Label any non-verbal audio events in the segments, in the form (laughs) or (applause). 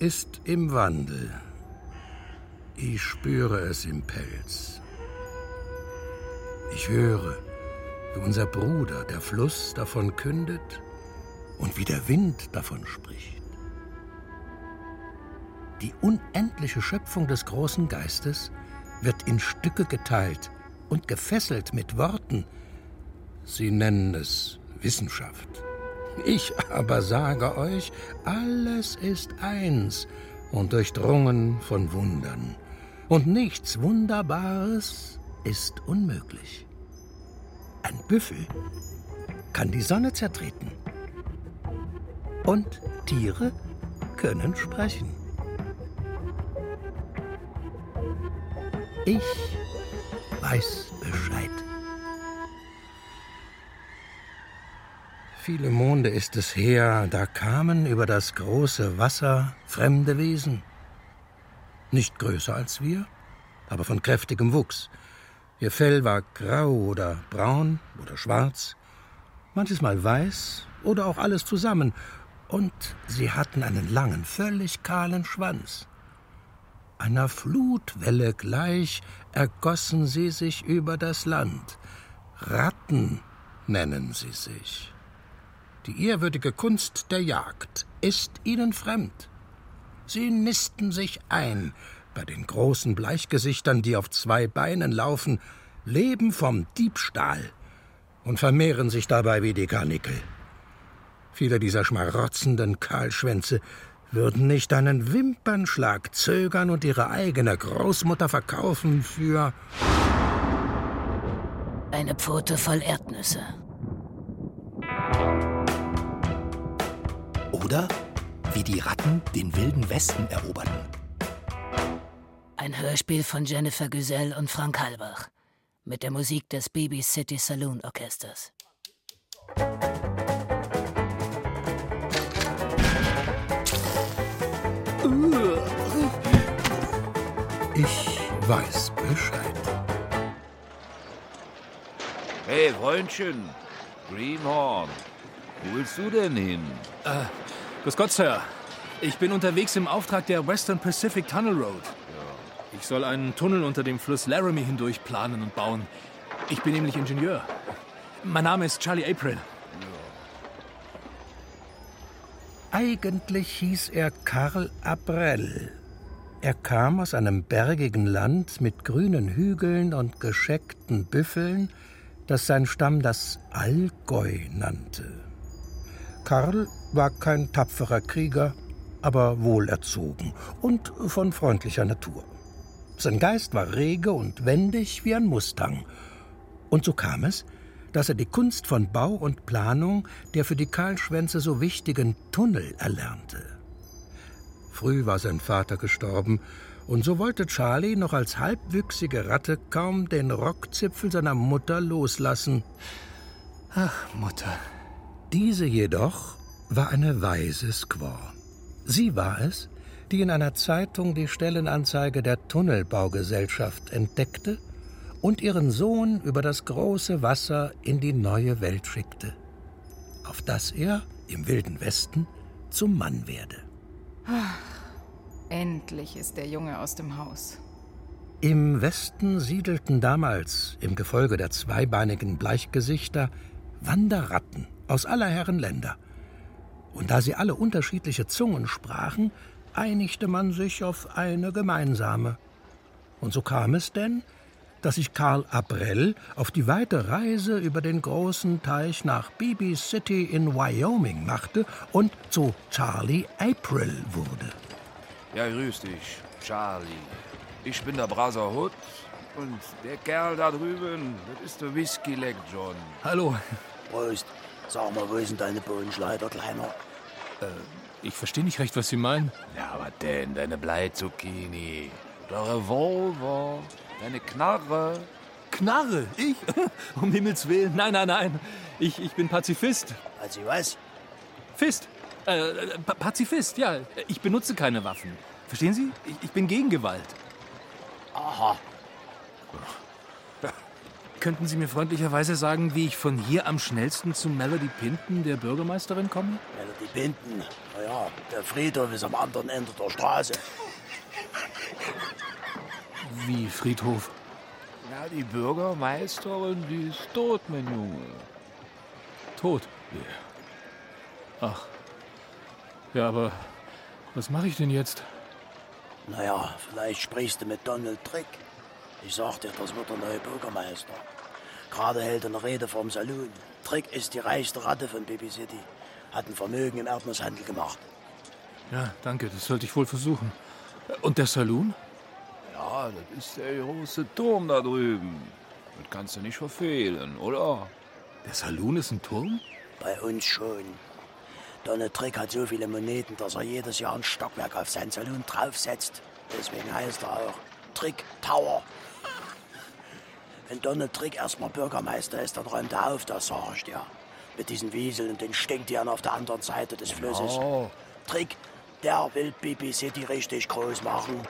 ist im Wandel. Ich spüre es im Pelz. Ich höre, wie unser Bruder, der Fluss, davon kündet und wie der Wind davon spricht. Die unendliche Schöpfung des großen Geistes wird in Stücke geteilt und gefesselt mit Worten. Sie nennen es Wissenschaft. Ich aber sage euch, alles ist eins und durchdrungen von Wundern. Und nichts Wunderbares ist unmöglich. Ein Büffel kann die Sonne zertreten. Und Tiere können sprechen. Ich weiß Bescheid. Viele Monde ist es her, da kamen über das große Wasser fremde Wesen. Nicht größer als wir, aber von kräftigem Wuchs. Ihr Fell war grau oder braun oder schwarz, manches Mal weiß oder auch alles zusammen, und sie hatten einen langen, völlig kahlen Schwanz. Einer Flutwelle gleich ergossen sie sich über das Land. Ratten nennen sie sich. Die ehrwürdige Kunst der Jagd ist ihnen fremd. Sie nisten sich ein bei den großen Bleichgesichtern, die auf zwei Beinen laufen, leben vom Diebstahl und vermehren sich dabei wie die Karnickel. Viele dieser schmarotzenden Kahlschwänze würden nicht einen Wimpernschlag zögern und ihre eigene Großmutter verkaufen für eine Pfote voll Erdnüsse. Oder wie die Ratten den wilden Westen eroberten. Ein Hörspiel von Jennifer Güsell und Frank Halbach mit der Musik des Baby City Saloon Orchesters. Ich weiß Bescheid. Hey, Freundchen, Greenhorn, wo willst du denn hin? Äh, grüß Gott, Sir. Ich bin unterwegs im Auftrag der Western Pacific Tunnel Road. Ich soll einen Tunnel unter dem Fluss Laramie hindurch planen und bauen. Ich bin nämlich Ingenieur. Mein Name ist Charlie April. Eigentlich hieß er Karl Abrell. Er kam aus einem bergigen Land mit grünen Hügeln und gescheckten Büffeln, das sein Stamm das Allgäu nannte. Karl war kein tapferer Krieger, aber wohlerzogen und von freundlicher Natur. Sein Geist war rege und wendig wie ein Mustang. Und so kam es, dass er die Kunst von Bau und Planung der für die Kahlschwänze so wichtigen Tunnel erlernte. Früh war sein Vater gestorben, und so wollte Charlie noch als halbwüchsige Ratte kaum den Rockzipfel seiner Mutter loslassen. Ach, Mutter. Diese jedoch war eine weise Squaw. Sie war es, die in einer Zeitung die Stellenanzeige der Tunnelbaugesellschaft entdeckte und ihren Sohn über das große Wasser in die neue Welt schickte, auf dass er im wilden Westen zum Mann werde. Ach, endlich ist der Junge aus dem Haus. Im Westen siedelten damals im Gefolge der zweibeinigen Bleichgesichter Wanderratten aus aller Herren Länder. Und da sie alle unterschiedliche Zungen sprachen, einigte man sich auf eine gemeinsame. Und so kam es denn, dass sich Karl Abrell auf die weite Reise über den großen Teich nach Bibi City in Wyoming machte und zu Charlie April wurde. Ja, grüß dich, Charlie. Ich bin der Brother Hood und der Kerl da drüben, das ist der Whisky Leg John. Hallo. Prost. Sag mal, wo ist denn deine Bodenschleider, Kleiner? Ich verstehe nicht recht, was Sie meinen. Ja, was denn? Deine Bleizucchini, der Revolver, deine Knarre. Knarre? Ich? (laughs) Um Himmels Willen. Nein, nein, nein. Ich, ich bin Pazifist. Also was? Fist. Äh, äh, Pa- Pazifist, ja. Ich benutze keine Waffen. Verstehen Sie? Ich, ich bin gegen Gewalt. Aha. Könnten Sie mir freundlicherweise sagen, wie ich von hier am schnellsten zu Melody Pinton, der Bürgermeisterin, komme? Melody Binden. Naja, der Friedhof ist am anderen Ende der Straße. Wie Friedhof? Ja, die Bürgermeisterin, die ist tot, mein Junge. Tot. Ach. Ja, aber was mache ich denn jetzt? Naja, vielleicht sprichst du mit Donald Trick. Ich sag dir, das wird der neue Bürgermeister. Gerade hält er eine Rede vom Saloon. Trick ist die reichste Ratte von Baby City. Hat ein Vermögen im Erdnusshandel gemacht. Ja, danke, das sollte ich wohl versuchen. Und der Saloon? Ja, das ist der große Turm da drüben. Das kannst du nicht verfehlen, oder? Der Saloon ist ein Turm? Bei uns schon. Donald Trick hat so viele Moneten, dass er jedes Jahr ein Stockwerk auf sein Saloon draufsetzt. Deswegen heißt er auch Trick Tower. Wenn Donald Trick erstmal Bürgermeister ist, dann räumt er auf, das sag ich dir. Mit diesen Wieseln und den Stinktieren auf der anderen Seite des Flusses. Oh, Trick, der will Baby City richtig groß machen.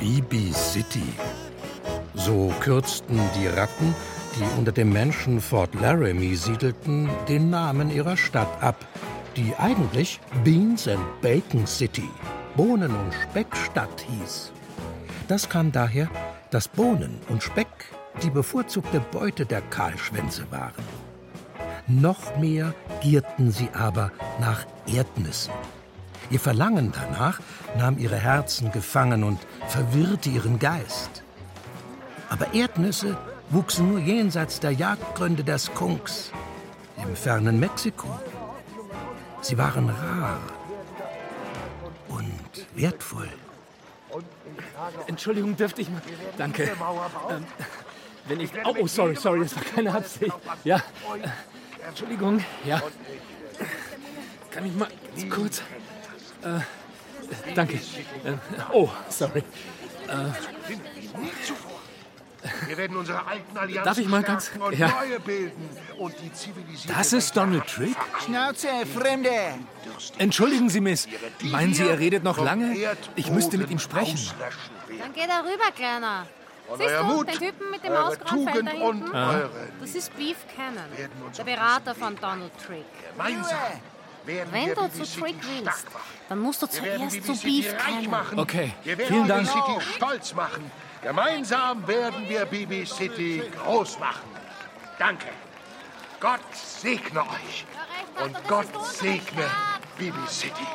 BB City. So kürzten die Ratten, die unter dem Menschen Fort Laramie siedelten, den Namen ihrer Stadt ab, die eigentlich Beans and Bacon City, Bohnen- und Speckstadt hieß. Das kam daher, dass Bohnen und Speck die bevorzugte Beute der Kahlschwänze waren. Noch mehr gierten sie aber nach Erdnüssen. Ihr Verlangen danach nahm ihre Herzen gefangen und verwirrte ihren Geist. Aber Erdnüsse wuchsen nur jenseits der Jagdgründe der Skunks, im fernen Mexiko. Sie waren rar wertvoll. Entschuldigung, dürfte ich mal. Danke. Ähm, wenn ich. Oh, oh, sorry, sorry, das war keine Absicht. Ja. Äh, Entschuldigung, ja. Kann ich mal kurz. Äh, danke. Äh, oh, sorry. Wir werden unsere alten Allianzen Darf ich mal ganz- und ja. neue bilden und die zivilisierte Das ist Donald Trick? Schnauze, Fremde! Entschuldigen Sie, Miss. die Meinen Sie, wir er redet noch lange? Ich müsste mit ihm sprechen. werden. Dann geh da rüber, Kleiner. Und Siehst euer du, Mut, den Typen mit dem eure ausgegrauen Feld da hinten? eure Das ist Beef Cannon, werden der Berater von Donald Trick. gemeinsam werden Wenn wir du zu Trick willst, dann musst du Wir werden zuerst zu Beef Cannon. machen. Okay, Wir werden vielen Dank. BB City stolz machen. Gemeinsam werden wir BB City groß machen. Danke. Gott segne euch. Und Gott segne BB City.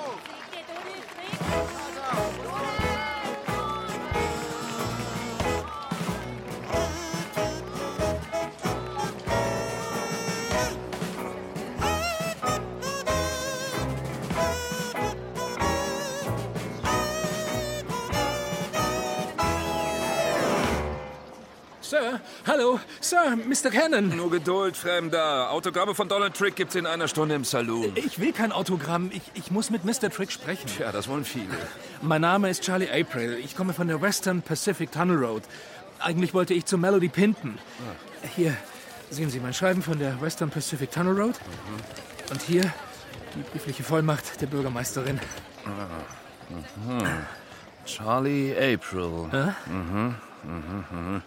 Sir, hallo, Sir, Mr. Cannon. Nur Geduld, Fremder. Autogramme von Donald Trick gibt's in einer Stunde im Saloon. Ich will kein Autogramm. Ich, ich muss mit Mr. Trick sprechen. Ja, das wollen viele. Mein Name ist Charlie April. Ich komme von der Western Pacific Tunnel Road. Eigentlich wollte ich zu Melody Pinton. Hier sehen Sie mein Schreiben von der Western Pacific Tunnel Road. Und hier die briefliche Vollmacht der Bürgermeisterin. Charlie April. Mhm, mhm, mhm.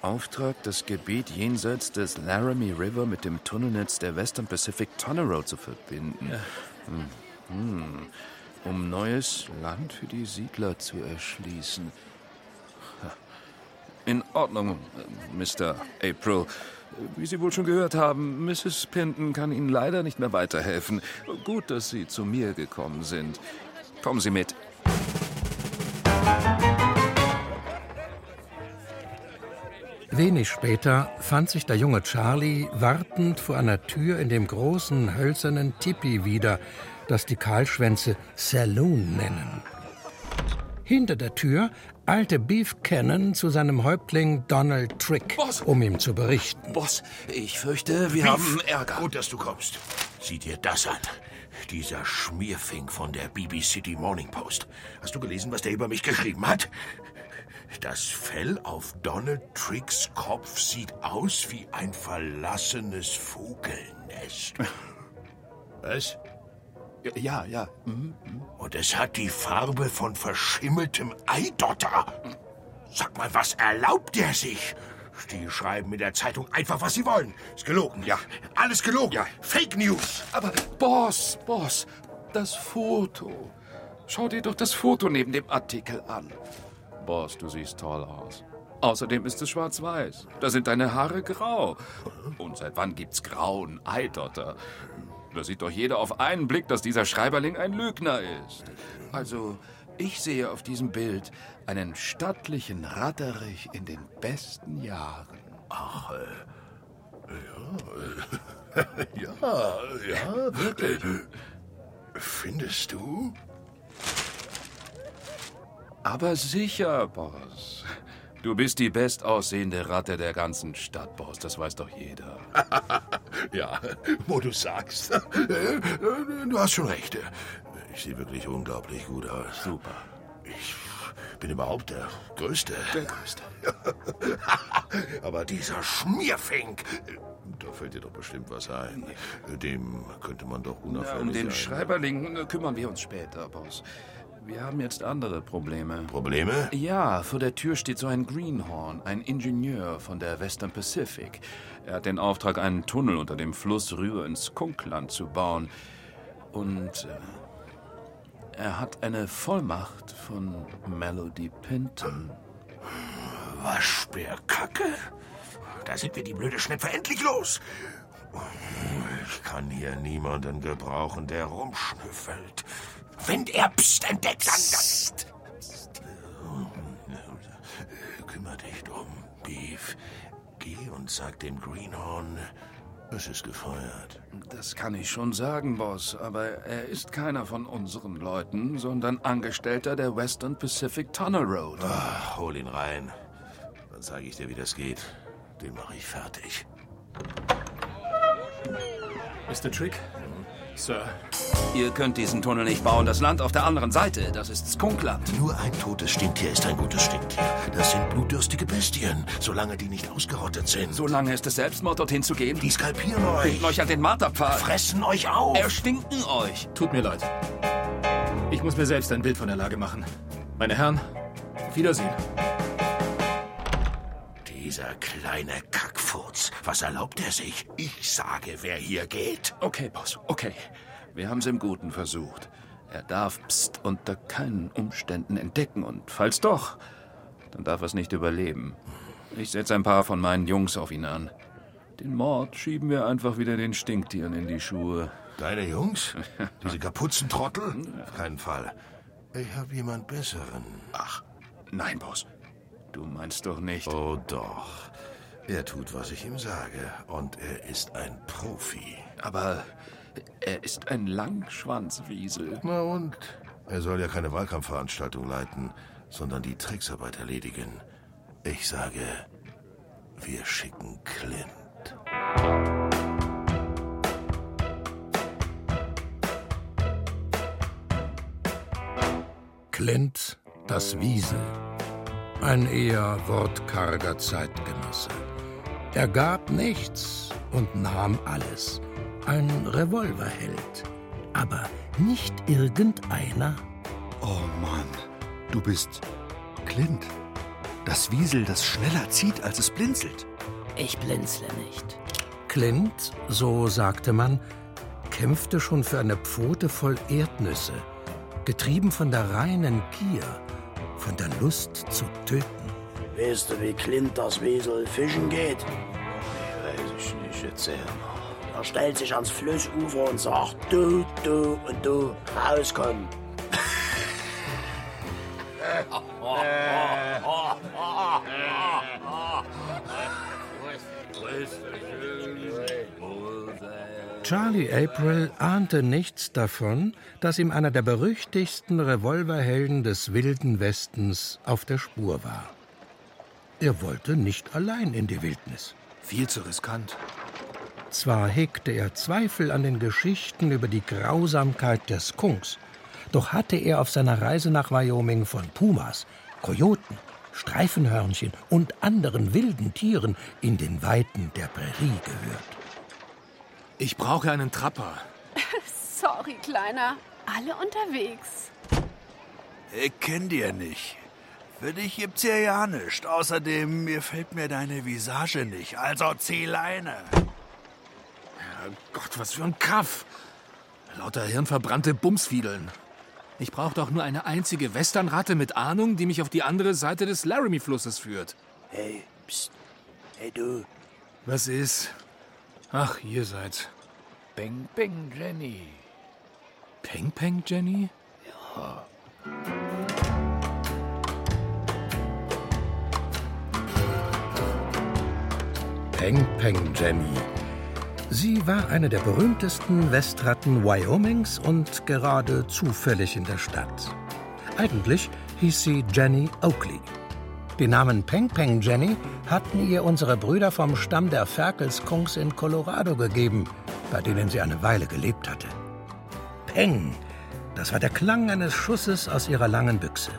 Beauftragt, das Gebiet jenseits des Laramie River mit dem Tunnelnetz der Western Pacific Tunnel Road zu verbinden. Mhm. Um neues Land für die Siedler zu erschließen. In Ordnung, Mr. April. Wie Sie wohl schon gehört haben, Mrs. Pinton kann Ihnen leider nicht mehr weiterhelfen. Gut, dass Sie zu mir gekommen sind. Kommen Sie mit. Wenig später fand sich der junge Charlie wartend vor einer Tür in dem großen hölzernen Tipi wieder, das die Kahlschwänze Saloon nennen. Hinter der Tür eilte Beef Cannon zu seinem Häuptling Donald Trick, Boss! um ihm zu berichten. Boss, ich fürchte, wir Beef, haben Ärger. Gut, dass du kommst. Sieh dir das an. Dieser Schmierfink von der BB City Morning Post. Hast du gelesen, was der über mich geschrieben hat? Das Fell auf Donald Tricks Kopf sieht aus wie ein verlassenes Vogelnest. (laughs) Was? Ja, ja. Mhm. Und es hat die Farbe von verschimmeltem Eidotter. Sag mal, was erlaubt er sich? Die schreiben in der Zeitung einfach, was sie wollen. Ist gelogen. Ja. Alles gelogen. Ja. Fake News. Aber Boss, Boss, das Foto. Schau dir doch das Foto neben dem Artikel an. Boss, du siehst toll aus. Außerdem ist es schwarz-weiß. Da sind deine Haare grau. Und seit wann gibt's grauen Eidotter? Da sieht doch jeder auf einen Blick, dass dieser Schreiberling ein Lügner ist. Also, ich sehe auf diesem Bild einen stattlichen Ratterich in den besten Jahren. Ach, äh, ja, (laughs) ja, ja, wirklich. Findest du? Aber sicher, Boss. Du bist die bestaussehende Ratte der ganzen Stadt, Boss. Das weiß doch jeder. (laughs) Ja, wo du sagst. Du hast schon recht. Ich sehe wirklich unglaublich gut aus. Super. Ich bin überhaupt der Größte. Der Größte. (laughs) Aber dieser Schmierfink, da fällt dir doch bestimmt was ein. Dem könnte man doch unauffällig Um den Schreiberling äh, kümmern wir uns später, Boss. Wir haben jetzt andere Probleme. Probleme? Ja, vor der Tür steht so ein Greenhorn, ein Ingenieur von der Western Pacific. Er hat den Auftrag, einen Tunnel unter dem Fluss rüber ins Skunkland zu bauen. Und äh, er hat eine Vollmacht von Melody Pinton. Waschbärkacke? Da sind wir die blöde Schnepfe endlich los. Ich kann hier niemanden gebrauchen, der rumschnüffelt. Wenn er Psst entdeckt, dann... dann Kümmer dich drum, Beef. Geh und sag dem Greenhorn, es ist gefeuert. Das kann ich schon sagen, Boss, aber er ist keiner von unseren Leuten, sondern Angestellter der Western Pacific Tunnel Road. Ach, hol ihn rein. Dann sage ich dir, wie das geht. Den mache ich fertig. Mr. Trick? Sir. Ihr könnt diesen Tunnel nicht bauen. Das Land auf der anderen Seite, das ist Skunkland. Nur ein totes Stinktier ist ein gutes Stinktier. Das sind blutdürstige Bestien, solange die nicht ausgerottet sind. Solange ist es Selbstmord, dorthin zu gehen. Die skalpieren euch. Binden euch an den Marterpfahl. fressen euch auf. Erstinken euch. Tut mir leid. Ich muss mir selbst ein Bild von der Lage machen. Meine Herren, auf Wiedersehen. Dieser kleine Kackfurz. Was erlaubt er sich? Ich sage, wer hier geht. Okay, Boss, okay. Wir haben es im Guten versucht. Er darf Psst unter keinen Umständen entdecken und falls doch, dann darf er es nicht überleben. Ich setze ein paar von meinen Jungs auf ihn an. Den Mord schieben wir einfach wieder den Stinktieren in die Schuhe. Deine Jungs? Diese Kapuzentrottel? Auf keinen Fall. Ich habe jemand Besseren. Ach, nein, Boss. Du meinst doch nicht. Oh doch. Er tut, was ich ihm sage. Und er ist ein Profi. Aber er ist ein Langschwanzwiesel. Na und? Er soll ja keine Wahlkampfveranstaltung leiten, sondern die Tricksarbeit erledigen. Ich sage, wir schicken Clint. Clint, das Wiesel. Ein eher wortkarger Zeitgenosse. Er gab nichts und nahm alles. Ein Revolverheld. Aber nicht irgendeiner. Oh Mann, du bist Clint. Das Wiesel, das schneller zieht, als es blinzelt. Ich blinzle nicht. Clint, so sagte man, kämpfte schon für eine Pfote voll Erdnüsse, getrieben von der reinen Gier, von der Lust zu töten. Weißt du, wie Clint das Wesel fischen geht? Weiß ich nicht, erzähl mal. Er stellt sich ans Flussufer und sagt, du, du und du, rauskommen. (laughs) (laughs) Charlie April ahnte nichts davon, dass ihm einer der berüchtigsten Revolverhelden des wilden Westens auf der Spur war. Er wollte nicht allein in die Wildnis. Viel zu riskant. Zwar hegte er Zweifel an den Geschichten über die Grausamkeit der Skunks, doch hatte er auf seiner Reise nach Wyoming von Pumas, Kojoten, Streifenhörnchen und anderen wilden Tieren in den Weiten der Prärie gehört. Ich brauche einen Trapper. (laughs) Sorry, Kleiner. Alle unterwegs. Ich kenn dir nicht. Für dich gibt's hier ja nichts. Außerdem, mir fällt mir deine Visage nicht. Also zieh Leine. Gott, was für ein Kaff. Lauter hirnverbrannte Bumsfiedeln. Ich brauche doch nur eine einzige Westernratte mit Ahnung, die mich auf die andere Seite des Laramie-Flusses führt. Hey, psst. Hey, du. Was ist? Ach, ihr seid's. Peng, peng, Jenny. Peng, peng, Jenny? Ja. Peng Peng Jenny. Sie war eine der berühmtesten Westratten Wyomings und gerade zufällig in der Stadt. Eigentlich hieß sie Jenny Oakley. Den Namen Peng Peng Jenny hatten ihr unsere Brüder vom Stamm der Ferkelskunks in Colorado gegeben, bei denen sie eine Weile gelebt hatte. Peng, das war der Klang eines Schusses aus ihrer langen Büchse.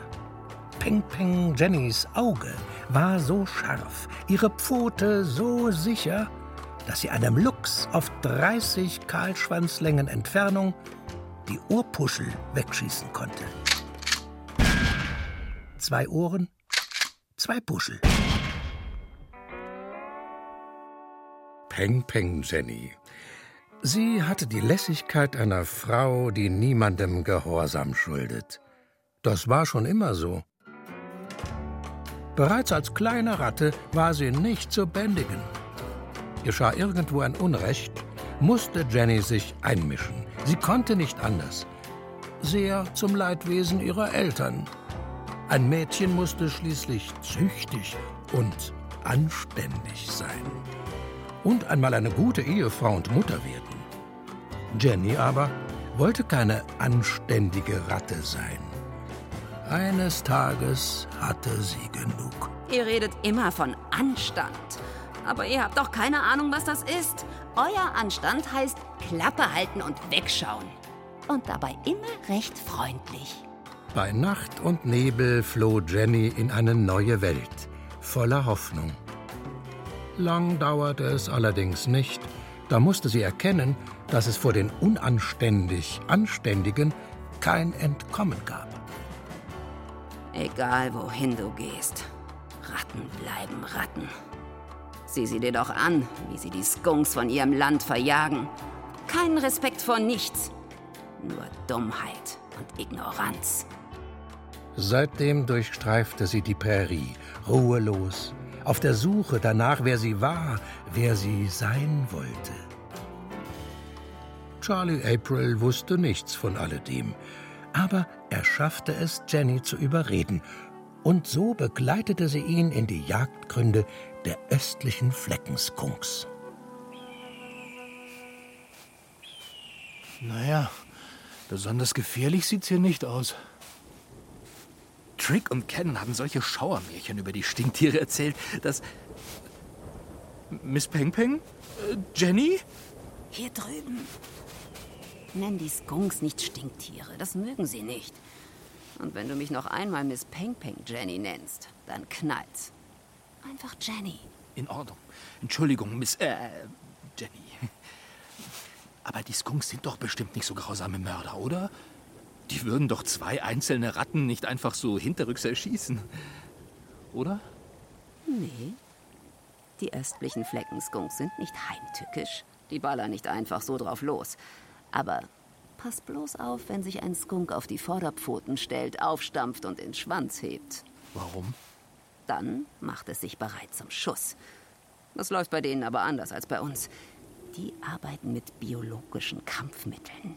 Peng Peng Jennys Auge war so scharf, ihre Pfote so sicher, dass sie einem Luchs auf 30 Kahlschwanzlängen Entfernung die Ohrpuschel wegschießen konnte. Zwei Ohren, zwei Puschel. Peng Peng Jenny. Sie hatte die Lässigkeit einer Frau, die niemandem Gehorsam schuldet. Das war schon immer so. Bereits als kleine Ratte war sie nicht zu bändigen. Geschah irgendwo ein Unrecht, musste Jenny sich einmischen. Sie konnte nicht anders. Sehr zum Leidwesen ihrer Eltern. Ein Mädchen musste schließlich züchtig und anständig sein. Und einmal eine gute Ehefrau und Mutter werden. Jenny aber wollte keine anständige Ratte sein. Eines Tages hatte sie genug. Ihr redet immer von Anstand. Aber ihr habt doch keine Ahnung, was das ist. Euer Anstand heißt Klappe halten und wegschauen. Und dabei immer recht freundlich. Bei Nacht und Nebel floh Jenny in eine neue Welt, voller Hoffnung. Lang dauerte es allerdings nicht. Da musste sie erkennen, dass es vor den unanständig Anständigen kein Entkommen gab. Egal wohin du gehst, Ratten bleiben Ratten. Sieh sie dir doch an, wie sie die Skunks von ihrem Land verjagen. Keinen Respekt vor nichts, nur Dummheit und Ignoranz. Seitdem durchstreifte sie die Prärie, ruhelos, auf der Suche danach, wer sie war, wer sie sein wollte. Charlie April wusste nichts von alledem, aber er schaffte es, Jenny zu überreden, und so begleitete sie ihn in die Jagdgründe der östlichen Fleckenskunks. Naja, besonders gefährlich sieht's hier nicht aus. Trick und Ken haben solche Schauermärchen über die Stinktiere erzählt, dass. Miss Peng Peng? Äh, Jenny? Hier drüben. Nenn die Skunks nicht Stinktiere, das mögen sie nicht. Und wenn du mich noch einmal Miss Peng Peng Jenny nennst, dann knallt's. Einfach Jenny. In Ordnung. Entschuldigung, Miss. Äh, Jenny. Aber die Skunks sind doch bestimmt nicht so grausame Mörder, oder? Die würden doch zwei einzelne Ratten nicht einfach so hinterrücks erschießen. Oder? Nee. Die östlichen Fleckenskunks sind nicht heimtückisch. Die ballern nicht einfach so drauf los. Aber pass bloß auf, wenn sich ein Skunk auf die Vorderpfoten stellt, aufstampft und den Schwanz hebt. Warum? Dann macht es sich bereit zum Schuss. Das läuft bei denen aber anders als bei uns. Die arbeiten mit biologischen Kampfmitteln.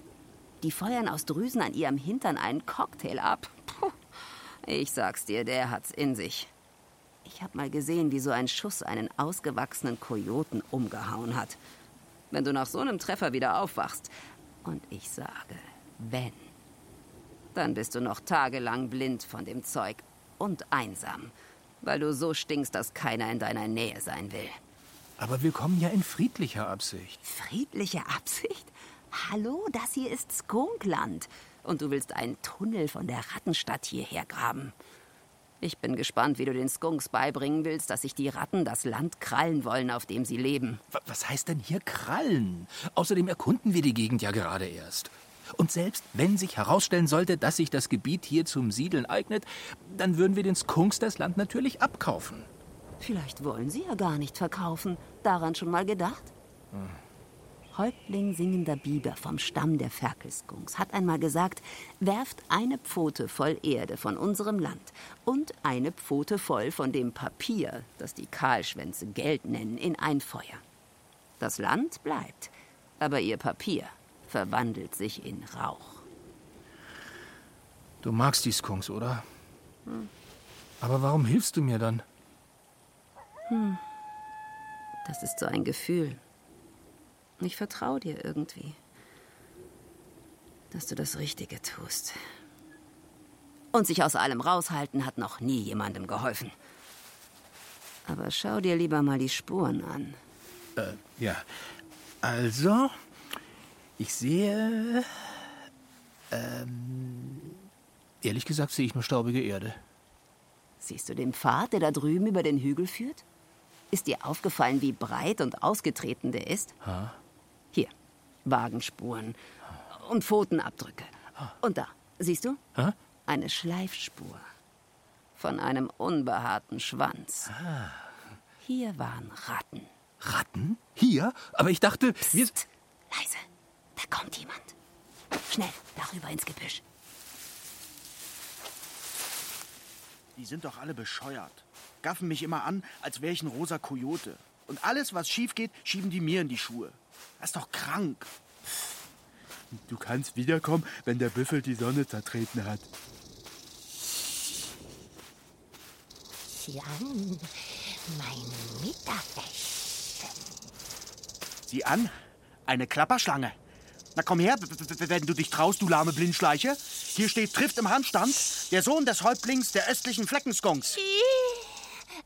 Die feuern aus Drüsen an ihrem Hintern einen Cocktail ab. Puh. Ich sag's dir, der hat's in sich. Ich hab mal gesehen, wie so ein Schuss einen ausgewachsenen Kojoten umgehauen hat. wenn du nach so einem Treffer wieder aufwachst. Und ich sage, wenn, dann bist du noch tagelang blind von dem Zeug und einsam, weil du so stinkst, dass keiner in deiner Nähe sein will. Aber wir kommen ja in friedlicher Absicht. Friedliche Absicht? Hallo, das hier ist Skunkland. Und du willst einen Tunnel von der Rattenstadt hierher graben. Ich bin gespannt, wie du den Skunks beibringen willst, dass sich die Ratten das Land krallen wollen, auf dem sie leben. Was heißt denn hier krallen? Außerdem erkunden wir die Gegend ja gerade erst. Und selbst wenn sich herausstellen sollte, dass sich das Gebiet hier zum Siedeln eignet, dann würden wir den Skunks das Land natürlich abkaufen. Vielleicht wollen sie ja gar nicht verkaufen. Daran schon mal gedacht? Hm. Häuptling singender Biber vom Stamm der Ferkelskunks hat einmal gesagt, werft eine Pfote voll Erde von unserem Land und eine Pfote voll von dem Papier, das die Kahlschwänze Geld nennen, in ein Feuer. Das Land bleibt, aber ihr Papier verwandelt sich in Rauch. Du magst die Skunks, oder? Hm. Aber warum hilfst du mir dann? Hm. Das ist so ein Gefühl. Ich vertraue dir irgendwie, dass du das Richtige tust. Und sich aus allem raushalten hat noch nie jemandem geholfen. Aber schau dir lieber mal die Spuren an. Äh, ja. Also, ich sehe. Ähm, ehrlich gesagt sehe ich nur staubige Erde. Siehst du den Pfad, der da drüben über den Hügel führt? Ist dir aufgefallen, wie breit und ausgetreten der ist? Ha? Wagenspuren und Pfotenabdrücke. Und da, siehst du? Ha? Eine Schleifspur von einem unbehaarten Schwanz. Ah. Hier waren Ratten. Ratten? Hier? Aber ich dachte, Psst, wir. leise. Da kommt jemand. Schnell, darüber ins Gebüsch. Die sind doch alle bescheuert. Gaffen mich immer an, als wäre ich ein rosa Kojote. Und alles, was schief geht, schieben die mir in die Schuhe. Das ist doch krank. Du kannst wiederkommen, wenn der Büffel die Sonne zertreten hat. Jan, mein Mittagessen. Sieh an, eine Klapperschlange. Na komm her, wenn du dich traust, du lahme Blindschleiche. Hier steht, trifft im Handstand, der Sohn des Häuptlings der östlichen Fleckenskongs.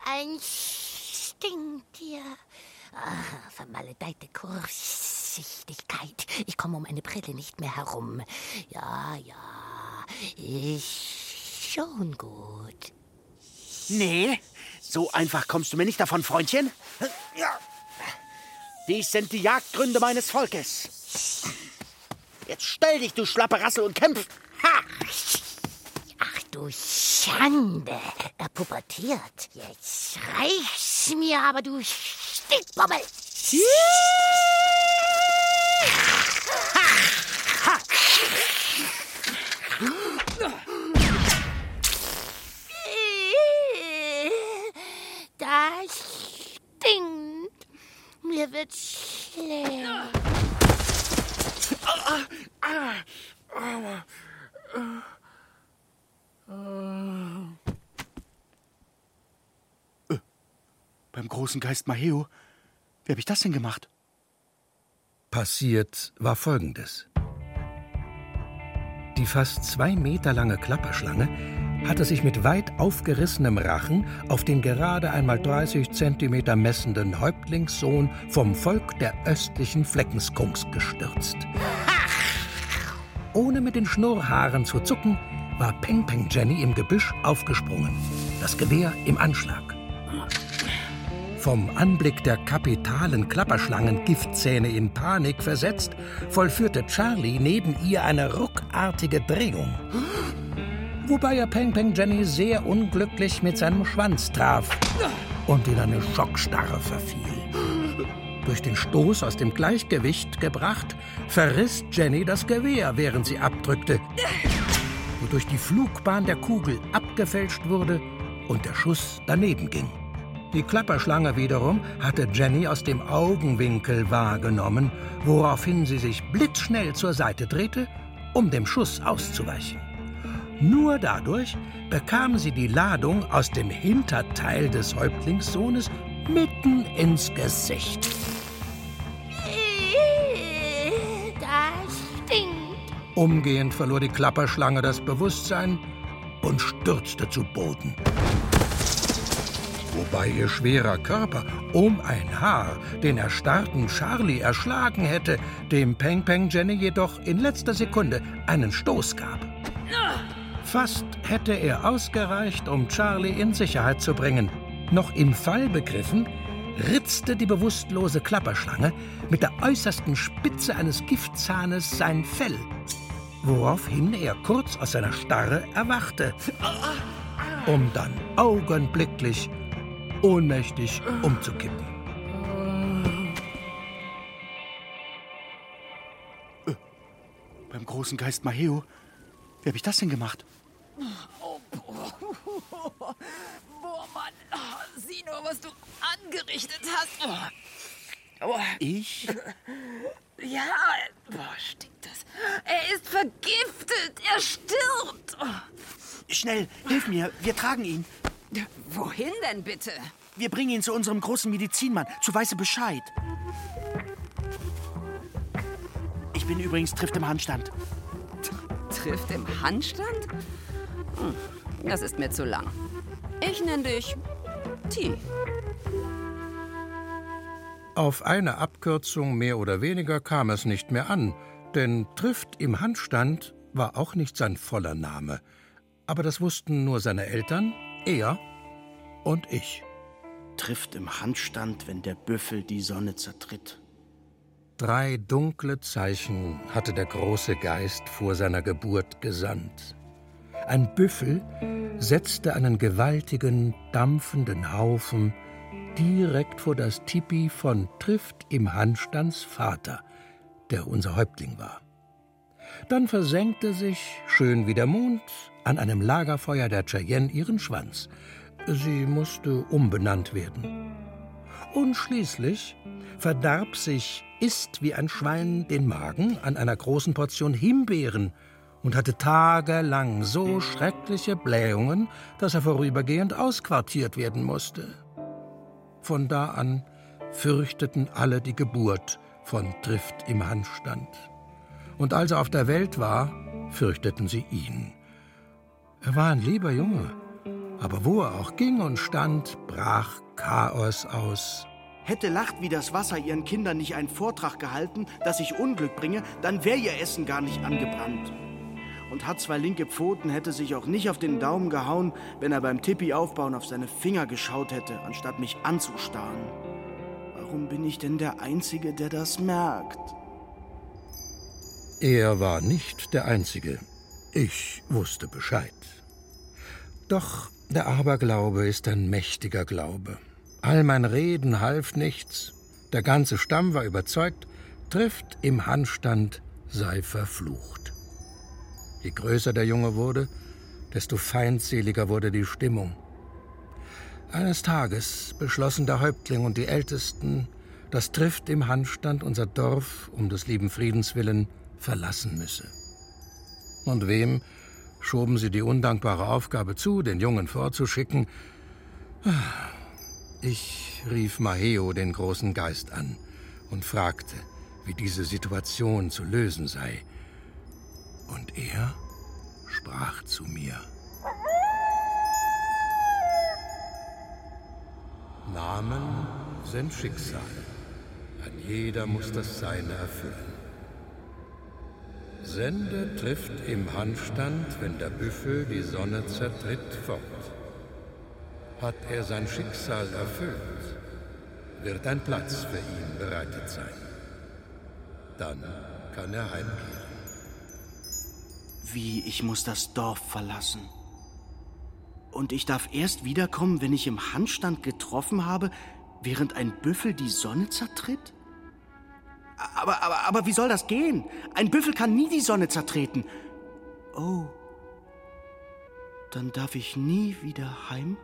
Ein Stinktier. Ah, vermaledeite Kurzsichtigkeit. Ich komme um eine Brille nicht mehr herum. Ja, ja, ist schon gut. Nee, so einfach kommst du mir nicht davon, Freundchen. Ja. Dies sind die Jagdgründe meines Volkes. Jetzt stell dich, du schlappe Rassel, und kämpf. Ha! Ach du Schande. Er pubertiert. Jetzt reicht's mir, aber du Stinkbommel. Das stinkt. Mir wird schlecht. Beim großen Geist Maheo. Wie hab ich das denn gemacht? Passiert war Folgendes. Die fast zwei Meter lange Klapperschlange hatte sich mit weit aufgerissenem Rachen auf den gerade einmal 30 Zentimeter messenden Häuptlingssohn vom Volk der östlichen Fleckenskunks gestürzt. Ohne mit den Schnurrhaaren zu zucken, war Peng Peng Jenny im Gebüsch aufgesprungen, das Gewehr im Anschlag. Vom Anblick der kapitalen Klapperschlangen Giftzähne in Panik versetzt, vollführte Charlie neben ihr eine ruckartige Drehung. Wobei er Peng Peng Jenny sehr unglücklich mit seinem Schwanz traf und in eine Schockstarre verfiel. Durch den Stoß aus dem Gleichgewicht gebracht, verriss Jenny das Gewehr, während sie abdrückte, wodurch die Flugbahn der Kugel abgefälscht wurde und der Schuss daneben ging. Die Klapperschlange wiederum hatte Jenny aus dem Augenwinkel wahrgenommen, woraufhin sie sich blitzschnell zur Seite drehte, um dem Schuss auszuweichen. Nur dadurch bekam sie die Ladung aus dem Hinterteil des Häuptlingssohnes mitten ins Gesicht. Das stinkt. Umgehend verlor die Klapperschlange das Bewusstsein und stürzte zu Boden. Wobei ihr schwerer Körper um ein Haar den erstarrten Charlie erschlagen hätte, dem Peng Peng Jenny jedoch in letzter Sekunde einen Stoß gab. Fast hätte er ausgereicht, um Charlie in Sicherheit zu bringen. Noch im Fall begriffen, ritzte die bewusstlose Klapperschlange mit der äußersten Spitze eines Giftzahnes sein Fell, woraufhin er kurz aus seiner Starre erwachte, um dann augenblicklich ohnmächtig umzukippen. Beim großen Geist Maheo? Wie habe ich das denn gemacht? Oh, boah, boah Mann. Sieh nur, was du angerichtet hast. Oh. Oh. Ich? Ja, boah, stinkt das. Er ist vergiftet. Er stirbt. Oh. Schnell, hilf mir. Wir tragen ihn. Wohin denn bitte? Wir bringen ihn zu unserem großen Medizinmann, zu Weiße Bescheid. Ich bin übrigens Trift im Handstand. Trifft im Handstand? Hm, das ist mir zu lang. Ich nenne dich T. Auf eine Abkürzung mehr oder weniger kam es nicht mehr an, denn Trift im Handstand war auch nicht sein voller Name. Aber das wussten nur seine Eltern, er und ich. Trifft im Handstand, wenn der Büffel die Sonne zertritt. Drei dunkle Zeichen hatte der große Geist vor seiner Geburt gesandt. Ein Büffel setzte einen gewaltigen, dampfenden Haufen direkt vor das Tipi von Trift im Handstands Vater, der unser Häuptling war. Dann versenkte sich, schön wie der Mond, an einem Lagerfeuer der Cheyenne ihren Schwanz. Sie musste umbenannt werden. Und schließlich verdarb sich Ist wie ein Schwein den Magen an einer großen Portion Himbeeren und hatte tagelang so schreckliche Blähungen, dass er vorübergehend ausquartiert werden musste. Von da an fürchteten alle die Geburt von Trift im Handstand. Und als er auf der Welt war, fürchteten sie ihn. Er war ein lieber Junge, aber wo er auch ging und stand, brach Chaos aus. Hätte Lacht wie das Wasser ihren Kindern nicht einen Vortrag gehalten, dass ich Unglück bringe, dann wäre ihr Essen gar nicht angebrannt. Und hat zwei linke Pfoten, hätte sich auch nicht auf den Daumen gehauen, wenn er beim Tippi aufbauen auf seine Finger geschaut hätte, anstatt mich anzustarren. Warum bin ich denn der Einzige, der das merkt? Er war nicht der Einzige. Ich wusste Bescheid. Doch der Aberglaube ist ein mächtiger Glaube. All mein Reden half nichts. Der ganze Stamm war überzeugt, trifft im Handstand sei verflucht. Je größer der Junge wurde, desto feindseliger wurde die Stimmung. Eines Tages beschlossen der Häuptling und die Ältesten, dass Trift im Handstand unser Dorf um des lieben Friedens willen verlassen müsse. Und wem schoben sie die undankbare Aufgabe zu, den Jungen vorzuschicken? Ich rief Maheo, den großen Geist, an und fragte, wie diese Situation zu lösen sei. Und er sprach zu mir. Namen sind Schicksal. Ein jeder muss das Seine erfüllen. Sende trifft im Handstand, wenn der Büffel die Sonne zertritt, fort. Hat er sein Schicksal erfüllt, wird ein Platz für ihn bereitet sein. Dann kann er heimkehren. Wie, ich muss das Dorf verlassen. Und ich darf erst wiederkommen, wenn ich im Handstand getroffen habe, während ein Büffel die Sonne zertritt? Aber, aber, aber wie soll das gehen? Ein Büffel kann nie die Sonne zertreten. Oh. Dann darf ich nie wieder heim?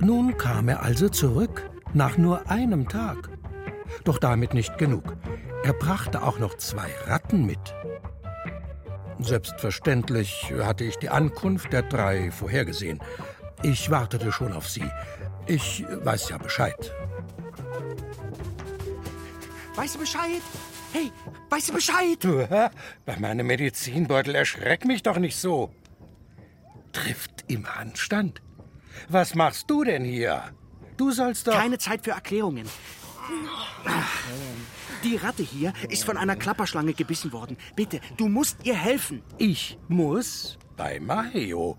Nun kam er also zurück, nach nur einem Tag. Doch damit nicht genug. Er brachte auch noch zwei Ratten mit. Selbstverständlich hatte ich die Ankunft der drei vorhergesehen. Ich wartete schon auf sie. Ich weiß ja Bescheid. Weißt du Bescheid? Hey, weißt du Bescheid? Du, hä? bei meinem Medizinbeutel erschreck mich doch nicht so. Trifft im Handstand? Was machst du denn hier? Du sollst doch. Keine Zeit für Erklärungen. Die Ratte hier ist von einer Klapperschlange gebissen worden. Bitte, du musst ihr helfen. Ich muss? Bei Maheo.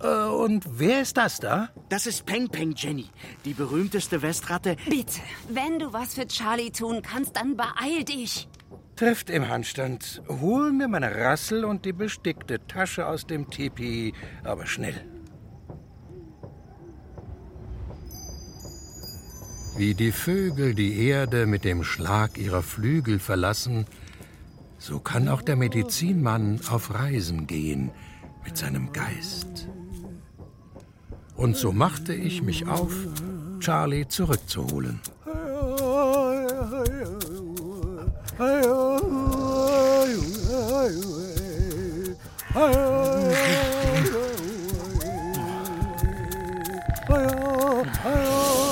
Äh, und wer ist das da? Das ist Peng Peng Jenny, die berühmteste Westratte. Bitte, wenn du was für Charlie tun kannst, dann beeil dich. Trifft im Handstand. Hol mir meine Rassel und die bestickte Tasche aus dem Tipi, aber schnell. Wie die Vögel die Erde mit dem Schlag ihrer Flügel verlassen, so kann auch der Medizinmann auf Reisen gehen mit seinem Geist. Und so machte ich mich auf, Charlie zurückzuholen. (laughs)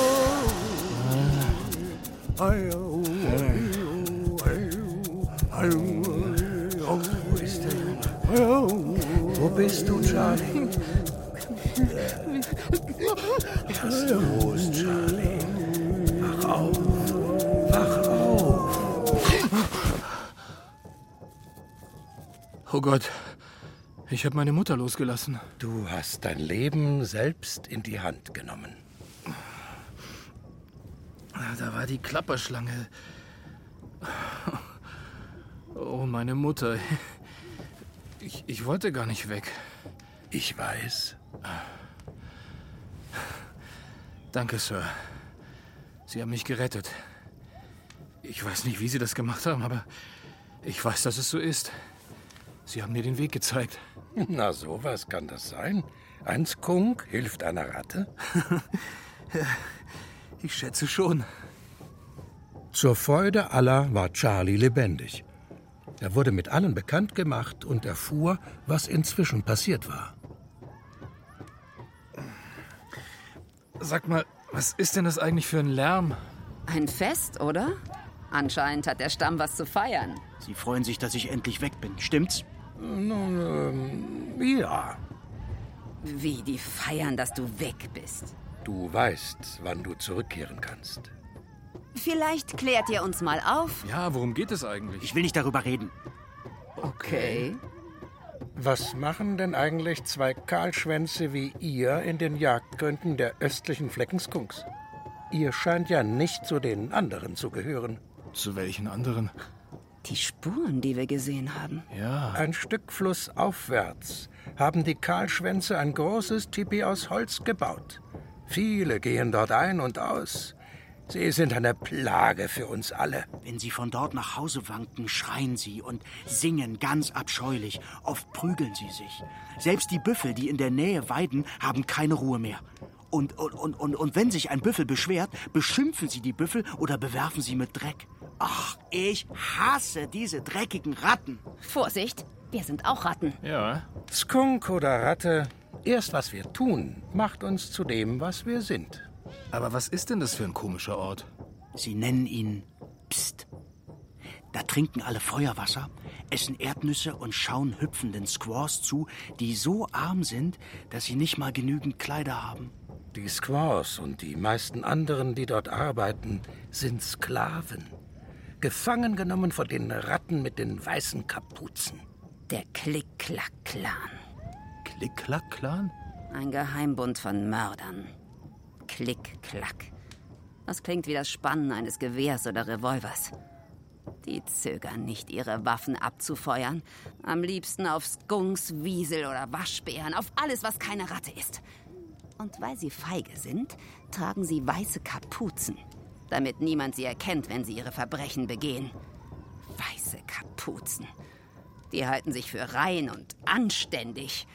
Wo bist du, Charlie? Was ist los, Charlie? Wach auf. Wach auf. Oh Gott, ich habe meine Mutter losgelassen. Du hast dein Leben selbst in die Hand genommen. Ah, Da war die Klapperschlange. Oh, meine Mutter. Ich, ich wollte gar nicht weg. Ich weiß. Danke, Sir. Sie haben mich gerettet. Ich weiß nicht, wie Sie das gemacht haben, aber ich weiß, dass es so ist. Sie haben mir den Weg gezeigt. Na, sowas kann das sein. Ein Skunk hilft einer Ratte? (laughs) ich schätze schon. Zur Freude aller war Charlie lebendig. Er wurde mit allen bekannt gemacht und erfuhr, was inzwischen passiert war. Sag mal, was ist denn das eigentlich für ein Lärm? Ein Fest, oder? Anscheinend hat der Stamm was zu feiern. Sie freuen sich, dass ich endlich weg bin. Stimmt's? Nun, ähm, ja. Wie die feiern, dass du weg bist. Du weißt, wann du zurückkehren kannst. Vielleicht klärt ihr uns mal auf. Ja, worum geht es eigentlich? Ich will nicht darüber reden. Okay. Was machen denn eigentlich zwei Kahlschwänze wie ihr in den Jagdgründen der östlichen Fleckenskunks? Ihr scheint ja nicht zu den anderen zu gehören. Zu welchen anderen? Die Spuren, die wir gesehen haben. Ja. Ein Stück flussaufwärts haben die Kahlschwänze ein großes Tipi aus Holz gebaut. Viele gehen dort ein und aus. Sie sind eine Plage für uns alle. Wenn sie von dort nach Hause wanken, schreien sie und singen ganz abscheulich. Oft prügeln sie sich. Selbst die Büffel, die in der Nähe weiden, haben keine Ruhe mehr. Und, und, und, und, und wenn sich ein Büffel beschwert, beschimpfen sie die Büffel oder bewerfen sie mit Dreck. Ach, ich hasse diese dreckigen Ratten. Vorsicht, wir sind auch Ratten. Ja. Skunk oder Ratte, erst was wir tun, macht uns zu dem, was wir sind. Aber was ist denn das für ein komischer Ort? Sie nennen ihn Psst. Da trinken alle Feuerwasser, essen Erdnüsse und schauen hüpfenden Squaws zu, die so arm sind, dass sie nicht mal genügend Kleider haben. Die Squaws und die meisten anderen, die dort arbeiten, sind Sklaven. Gefangen genommen von den Ratten mit den weißen Kapuzen. Der Klick-Klack-Clan. Klick-Klack-Clan? Ein Geheimbund von Mördern. Klick-Klack. Das klingt wie das Spannen eines Gewehrs oder Revolvers. Die zögern nicht, ihre Waffen abzufeuern. Am liebsten auf Skunks, Wiesel oder Waschbären, auf alles, was keine Ratte ist. Und weil sie feige sind, tragen sie weiße Kapuzen, damit niemand sie erkennt, wenn sie ihre Verbrechen begehen. Weiße Kapuzen. Die halten sich für rein und anständig.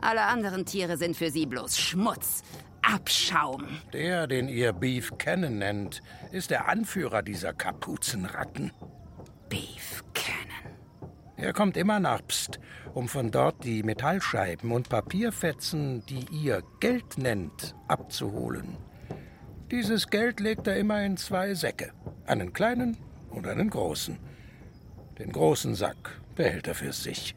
Alle anderen Tiere sind für sie bloß Schmutz, Abschaum. Der, den ihr Beef Cannon nennt, ist der Anführer dieser Kapuzenratten. Beef Cannon. Er kommt immer nach Pst, um von dort die Metallscheiben und Papierfetzen, die ihr Geld nennt, abzuholen. Dieses Geld legt er immer in zwei Säcke. Einen kleinen und einen großen. Den großen Sack behält er für sich.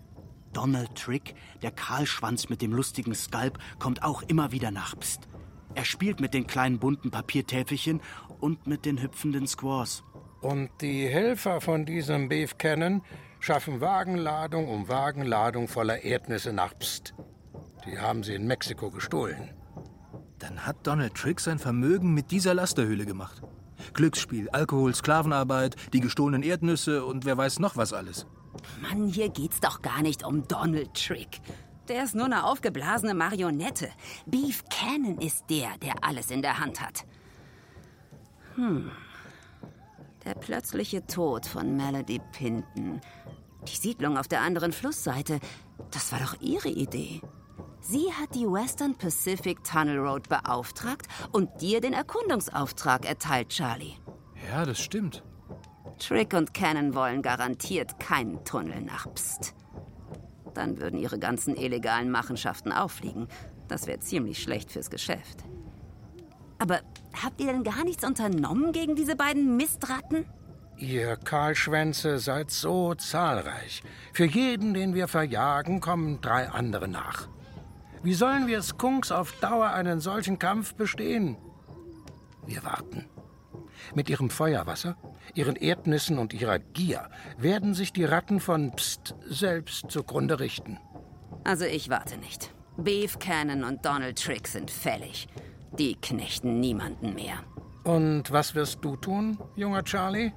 Donald Trick, der Kahlschwanz mit dem lustigen Skalp, kommt auch immer wieder nach Pst. Er spielt mit den kleinen bunten Papiertäfelchen und mit den hüpfenden Squaws. Und die Helfer von diesem Beef Cannon schaffen Wagenladung um Wagenladung voller Erdnüsse nach Pst. Die haben sie in Mexiko gestohlen. Dann hat Donald Trick sein Vermögen mit dieser Lasterhöhle gemacht. Glücksspiel, Alkohol, Sklavenarbeit, die gestohlenen Erdnüsse und wer weiß noch was alles. Mann, hier geht's doch gar nicht um Donald Trick. Der ist nur eine aufgeblasene Marionette. Beef Cannon ist der, der alles in der Hand hat. Hm. Der plötzliche Tod von Melody Pinton. Die Siedlung auf der anderen Flussseite, das war doch ihre Idee. Sie hat die Western Pacific Tunnel Road beauftragt und dir den Erkundungsauftrag erteilt, Charlie. Ja, das stimmt. Trick und Cannon wollen garantiert keinen Tunnel nach Pst. Dann würden ihre ganzen illegalen Machenschaften auffliegen. Das wäre ziemlich schlecht fürs Geschäft. Aber habt ihr denn gar nichts unternommen gegen diese beiden Mistratten? Ihr Kahlschwänze seid so zahlreich. Für jeden, den wir verjagen, kommen drei andere nach. Wie sollen wir Skunks auf Dauer einen solchen Kampf bestehen? Wir warten. Mit ihrem Feuerwasser, ihren Erdnüssen und ihrer Gier werden sich die Ratten von Pst selbst zugrunde richten. Also ich warte nicht. Beef Cannon und Donald Trick sind fällig. Die knechten niemanden mehr. Und was wirst du tun, junger Charlie?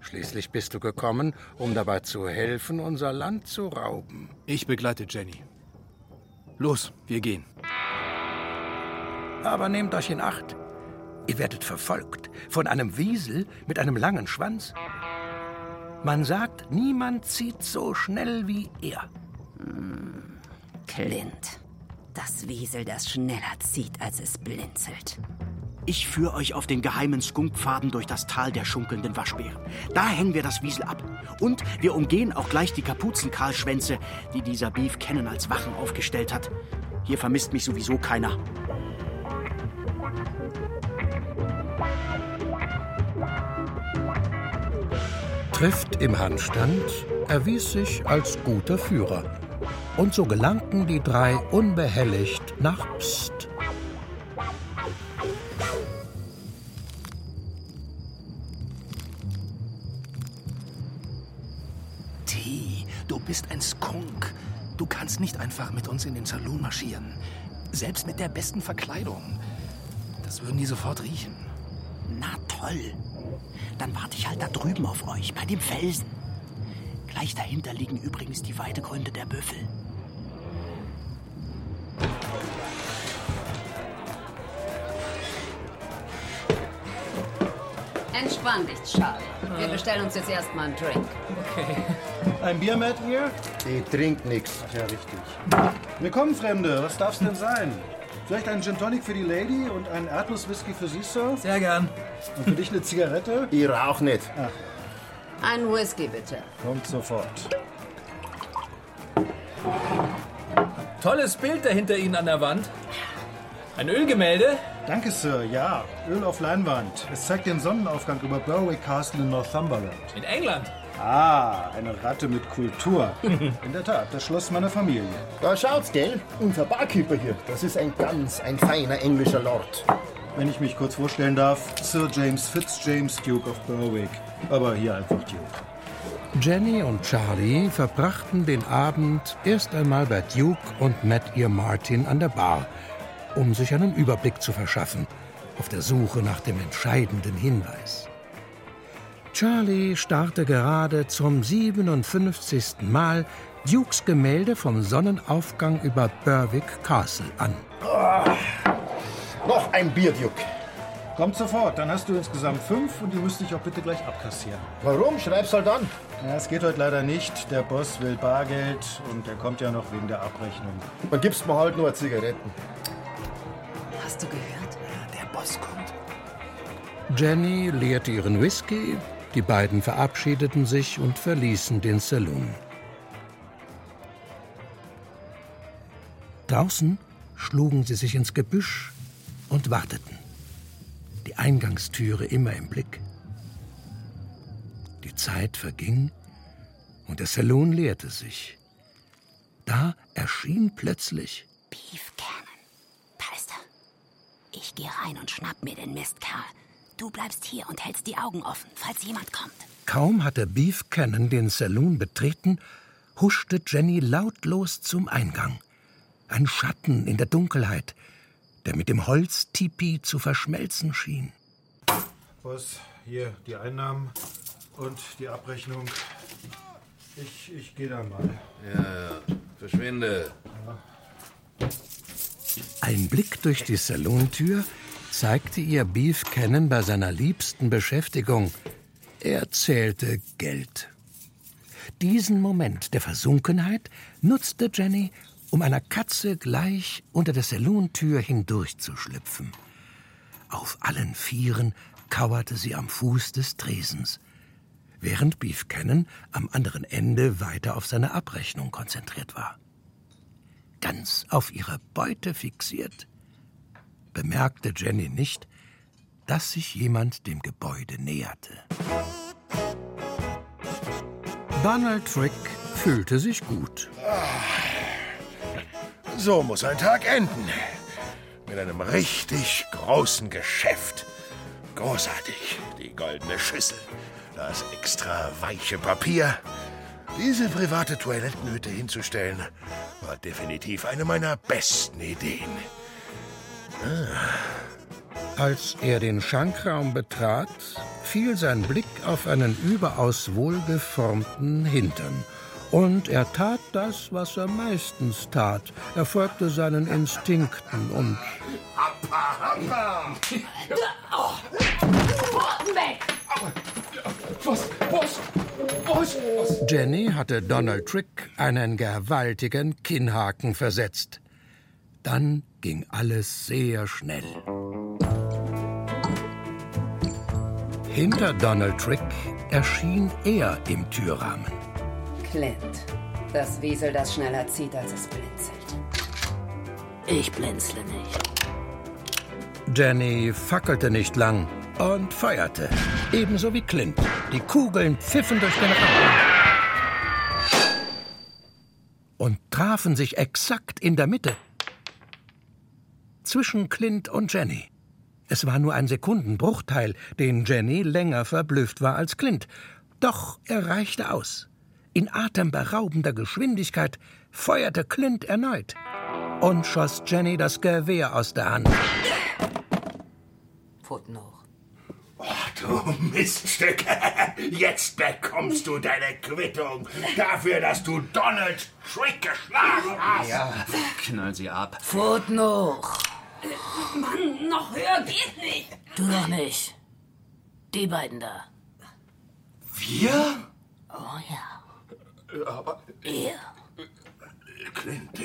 Schließlich bist du gekommen, um dabei zu helfen, unser Land zu rauben. Ich begleite Jenny. Los, wir gehen. Aber nehmt euch in Acht. Ihr werdet verfolgt von einem Wiesel mit einem langen Schwanz. Man sagt, niemand zieht so schnell wie er. Hm, Clint. Das Wiesel, das schneller zieht, als es blinzelt. Ich führe euch auf den geheimen Skunkpfaden durch das Tal der schunkelnden Waschbären. Da hängen wir das Wiesel ab. Und wir umgehen auch gleich die Kapuzenkahlschwänze, die dieser Beef Cannon als Wachen aufgestellt hat. Hier vermisst mich sowieso keiner. Trifft im Handstand erwies sich als guter Führer. Und so gelangten die drei unbehelligt nach Pst. T, du bist ein Skunk. Du kannst nicht einfach mit uns in den Saloon marschieren. Selbst mit der besten Verkleidung. Das würden die sofort riechen. Na toll. Dann warte ich halt da drüben auf euch, bei dem Felsen. Gleich dahinter liegen übrigens die Weidegründe der Büffel. Entspann dich, Charlie. Wir bestellen uns jetzt erstmal einen Drink. Okay. Ein Bier, Matt, ihr? Die trinkt nichts. Ach ja, richtig. Willkommen, Fremde. Was darf's denn sein? Vielleicht einen Gin Tonic für die Lady und einen Erdnusswhisky für Sie, Sir? Sehr gern. Und für dich eine Zigarette? (laughs) Ich rauch nicht. Ach, Ein Whisky, bitte. kommt sofort. Tolles Bild da hinter Ihnen an der Wand. Ein Ölgemälde? Danke, Sir. Ja, Öl auf Leinwand. Es zeigt den Sonnenaufgang über Berwick Castle in Northumberland. In England. Ah, eine Ratte mit Kultur. (laughs) In der Tat, das Schloss meiner Familie. Da schaut's, gell? Unser Barkeeper hier. Das ist ein ganz, ein feiner englischer Lord. Wenn ich mich kurz vorstellen darf, Sir James Fitzjames, Duke of Berwick. Aber hier einfach Duke. Jenny und Charlie verbrachten den Abend erst einmal bei Duke und Matt ihr Martin an der Bar, um sich einen Überblick zu verschaffen, auf der Suche nach dem entscheidenden Hinweis. Charlie starrte gerade zum 57. Mal Dukes Gemälde vom Sonnenaufgang über Berwick Castle an. Noch ein Bier, Duke. Kommt sofort, dann hast du insgesamt fünf und die müsste ich auch bitte gleich abkassieren. Warum? Schreib's halt an. Ja, es geht heute leider nicht. Der Boss will Bargeld und der kommt ja noch wegen der Abrechnung. Dann gibst mir halt nur Zigaretten. Hast du gehört? Der Boss kommt. Jenny leerte ihren Whisky, die beiden verabschiedeten sich und verließen den Saloon. Draußen schlugen sie sich ins Gebüsch und warteten. die Eingangstüre immer im Blick. Die Zeit verging und der Salon leerte sich. Da erschien plötzlich Beef Cannon. Da ist er. Ich gehe rein und schnapp mir den Mistkerl. Du bleibst hier und hältst die Augen offen, falls jemand kommt. Kaum hatte Beef Cannon den Saloon betreten, huschte Jenny lautlos zum Eingang. Ein Schatten in der Dunkelheit, der mit dem Holztipi zu verschmelzen schien. Was? Hier die Einnahmen und die Abrechnung. Ich, ich gehe dann mal. Ja, ja. Verschwinde. Ein Blick durch die Salontür zeigte ihr Beef Cannon bei seiner liebsten Beschäftigung. Er zählte Geld. Diesen Moment der Versunkenheit nutzte Jenny, um einer Katze gleich unter der Salontür hindurchzuschlüpfen. Auf allen Vieren kauerte sie am Fuß des Tresens, während Beef Cannon am anderen Ende weiter auf seine Abrechnung konzentriert war. Ganz auf ihre Beute fixiert, bemerkte Jenny nicht, dass sich jemand dem Gebäude näherte. Donald Trick fühlte sich gut. So muss ein Tag enden. Mit einem richtig großen Geschäft. Großartig. Die goldene Schüssel, das extra weiche Papier. Diese private Toilettenhütte hinzustellen, war definitiv eine meiner besten Ideen. Ah. Als er den Schankraum betrat, fiel sein Blick auf einen überaus wohlgeformten Hintern. Und er tat das, was er meistens tat. Er folgte seinen Instinkten und. Jenny hatte Donald Trick einen gewaltigen Kinnhaken versetzt. Dann ging alles sehr schnell. Hinter Donald Trick erschien er im Türrahmen. Clint. Das Wiesel, das schneller zieht, als es blinzelt. Ich blinzle nicht. Jenny fackelte nicht lang und feuerte. Ebenso wie Clint. Die Kugeln pfiffen durch den Raum. Und trafen sich exakt in der Mitte. Zwischen Clint und Jenny. Es war nur ein Sekundenbruchteil, den Jenny länger verblüfft war als Clint. Doch er reichte aus. In atemberaubender Geschwindigkeit feuerte Clint erneut und schoss Jenny das Gewehr aus der Hand. Pfoten hoch. Oh, du Miststück. (laughs) Jetzt bekommst du deine Quittung dafür, dass du Donald Trick geschlagen hast. Ja, knall sie ab. Pfoten hoch. Mann, noch höher geht nicht. Du doch nicht. Die beiden da. Wir? Oh ja. Aber. Ihr. Clint,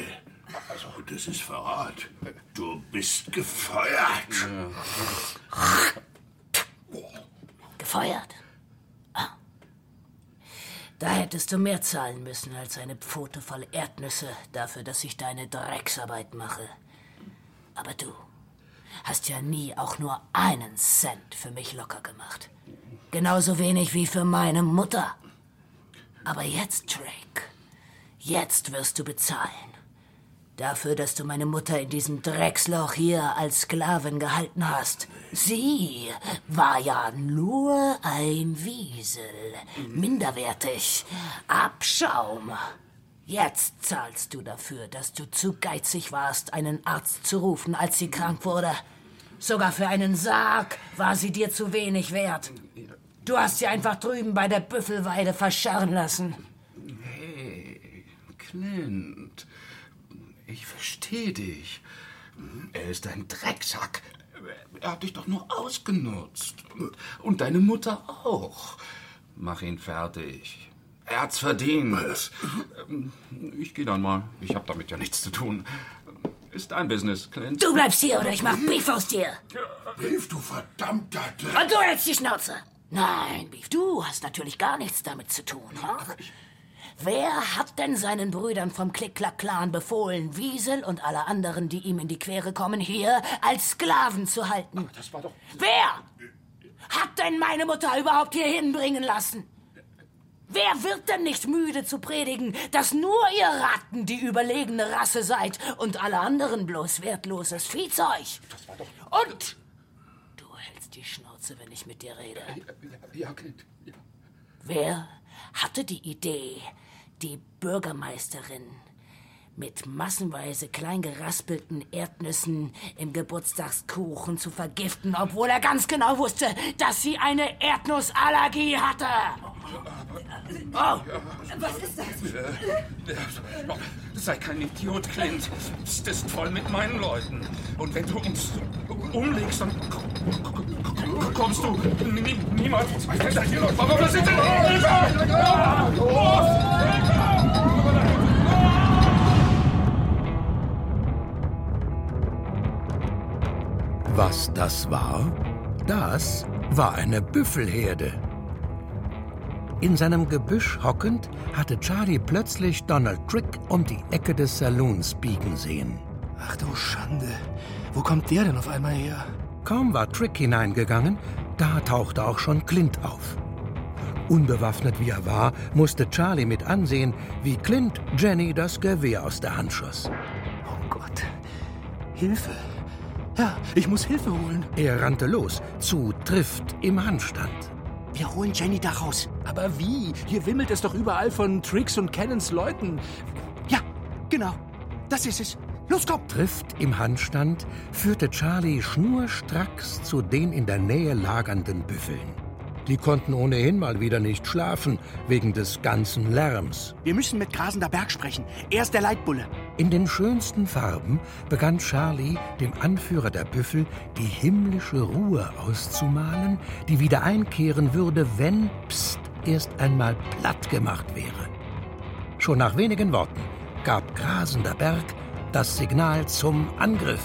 also das ist Verrat. Du bist gefeuert. Gefeuert. Ah. Da hättest du mehr zahlen müssen als eine Pfote voll Erdnüsse dafür, dass ich deine Drecksarbeit mache. Aber du hast ja nie auch nur einen Cent für mich locker gemacht. Genauso wenig wie für meine Mutter. Aber jetzt, Drake, jetzt wirst du bezahlen. Dafür, dass du meine Mutter in diesem Drecksloch hier als Sklavin gehalten hast. Sie war ja nur ein Wiesel. Minderwertig. Abschaum. Jetzt zahlst du dafür, dass du zu geizig warst, einen Arzt zu rufen, als sie krank wurde. Sogar für einen Sarg war sie dir zu wenig wert. Du hast sie einfach drüben bei der Büffelweide verscharren lassen. Hey, Clint. Ich verstehe dich. Er ist ein Drecksack. Er hat dich doch nur ausgenutzt. Und, deine Mutter auch. Mach ihn fertig. Er hat's verdient. Ich gehe dann mal. Ich habe damit ja nichts zu tun. Ist dein Business, Clint. Du bleibst hier oder ich mach Beef aus dir. Beef, du verdammter Dreck. Und du hältst die Schnauze. Nein, Beef, du hast natürlich gar nichts damit zu tun. Hm? Wer hat denn seinen Brüdern vom Klick-Klack-Clan befohlen, Wiesel und alle anderen, die ihm in die Quere kommen, hier als Sklaven zu halten? Das war doch. Wer hat denn meine Mutter überhaupt hier hinbringen lassen? Wer wird denn nicht müde zu predigen, dass nur ihr Ratten die überlegene Rasse seid und alle anderen bloß wertloses Viehzeug? Und du hältst die Schnauze, wenn ich mit dir rede. Ja, Clint. Ja. Wer hatte die Idee, die Bürgermeisterin mit massenweise klein geraspelten Erdnüssen im Geburtstagskuchen zu vergiften, obwohl er ganz genau wusste, dass sie eine Erdnussallergie hatte? Oh, Was ist das? Sei kein Idiot, Clint. Psst ist voll mit meinen Leuten. Und wenn du uns umlegst, dann kommst du nie, niemals weiter hier los. Was ist Was das war? Das war eine Büffelherde. In seinem Gebüsch hockend hatte Charlie plötzlich Donald Trick um die Ecke des Saloons biegen sehen. Ach du Schande. Wo kommt der denn auf einmal her? Kaum war Trick hineingegangen, da tauchte auch schon Clint auf. Unbewaffnet wie er war, musste Charlie mit ansehen, wie Clint Jenny das Gewehr aus der Hand schoss. Oh Gott. Hilfe. Ja, ich muss Hilfe holen. Er rannte los, zu Trift im Handstand. Wir holen Jenny da raus. Aber wie? Hier wimmelt es doch überall von Tricks und Cannons Leuten. Ja, genau. Das ist es. Los, komm! Trift im Handstand führte Charlie schnurstracks zu den in der Nähe lagernden Büffeln. Die konnten ohnehin mal wieder nicht schlafen, wegen des ganzen Lärms. Wir müssen mit Grasender Berg sprechen. Er ist der Leitbulle. In den schönsten Farben begann Charlie, dem Anführer der Büffel, die himmlische Ruhe auszumalen, die wieder einkehren würde, wenn, pst, erst einmal platt gemacht wäre. Schon nach wenigen Worten gab Grasender Berg das Signal zum Angriff.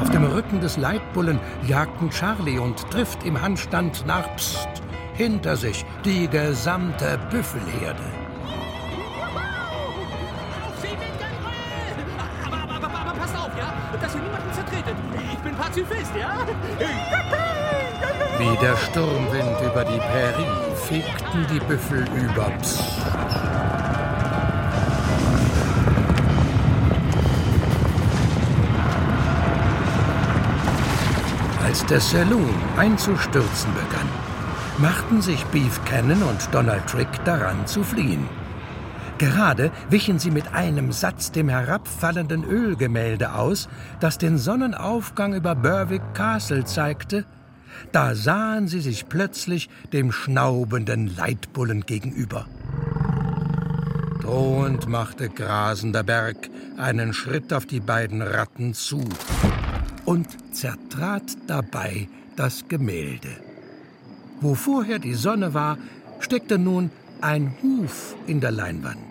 Auf dem Rücken des Leitbullen jagten Charlie und Trift im Handstand nach Psst hinter sich die gesamte Büffelherde. Pazifist, ja? Wie der Sturmwind über die Prärie fegten die Büffel über. Als der Saloon einzustürzen begann, machten sich Beef Cannon und Donald Trick daran zu fliehen. Gerade wichen sie mit einem Satz dem herabfallenden Ölgemälde aus, das den Sonnenaufgang über Berwick Castle zeigte, da sahen sie sich plötzlich dem schnaubenden Leitbullen gegenüber. Drohend machte Grasender Berg einen Schritt auf die beiden Ratten zu und zertrat dabei das Gemälde. Wo vorher die Sonne war, steckte nun ein Huf in der Leinwand.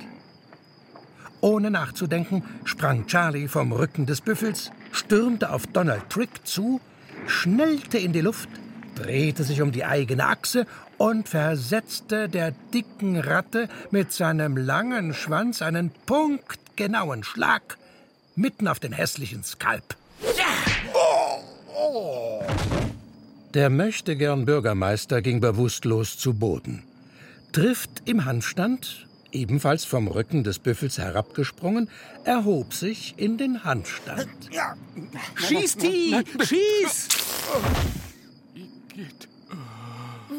Ohne nachzudenken sprang Charlie vom Rücken des Büffels, stürmte auf Donald Trick zu, schnellte in die Luft, drehte sich um die eigene Achse und versetzte der dicken Ratte mit seinem langen Schwanz einen punktgenauen Schlag mitten auf den hässlichen Skalp. Der möchtegern Bürgermeister ging bewusstlos zu Boden. Trifft im Handstand, ebenfalls vom Rücken des Büffels herabgesprungen, erhob sich in den Handstand. Schieß, T! Schieß!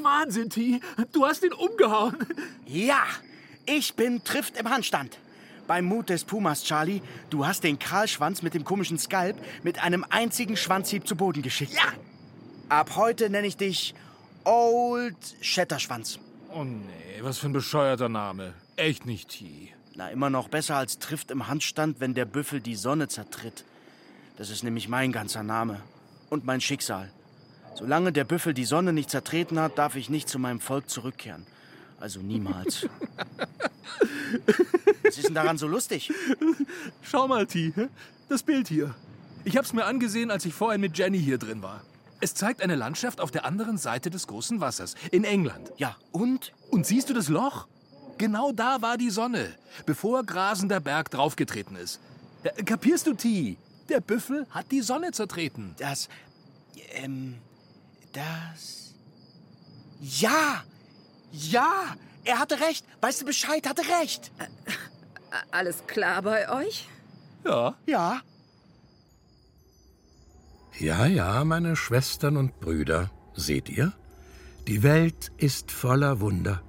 Wahnsinn, T! Du hast ihn umgehauen! Ja, ich bin Trift im Handstand. Beim Mut des Pumas, Charlie, du hast den Kahlschwanz mit dem komischen Skalp mit einem einzigen Schwanzhieb zu Boden geschickt. Ja! Ab heute nenne ich dich Old Shatterschwanz. Oh nee, was für ein bescheuerter Name. Echt nicht T. Na, immer noch besser als trifft im Handstand, wenn der Büffel die Sonne zertritt. Das ist nämlich mein ganzer Name. Und mein Schicksal. Solange der Büffel die Sonne nicht zertreten hat, darf ich nicht zu meinem Volk zurückkehren. Also niemals. (laughs) Was ist denn daran so lustig? Schau mal, T. Das Bild hier. Ich hab's mir angesehen, als ich vorhin mit Jenny hier drin war. Es zeigt eine Landschaft auf der anderen Seite des großen Wassers, in England. Ja, und? Und siehst du das Loch? Genau da war die Sonne, bevor grasender Berg draufgetreten ist. Äh, Kapierst du, T? Der Büffel hat die Sonne zertreten. Das. Ähm. Das. Ja! Ja! Er hatte recht! Weißt du Bescheid, hatte recht! Alles klar bei euch? Ja. Ja. Ja, ja, meine Schwestern und Brüder, seht ihr? Die Welt ist voller Wunder.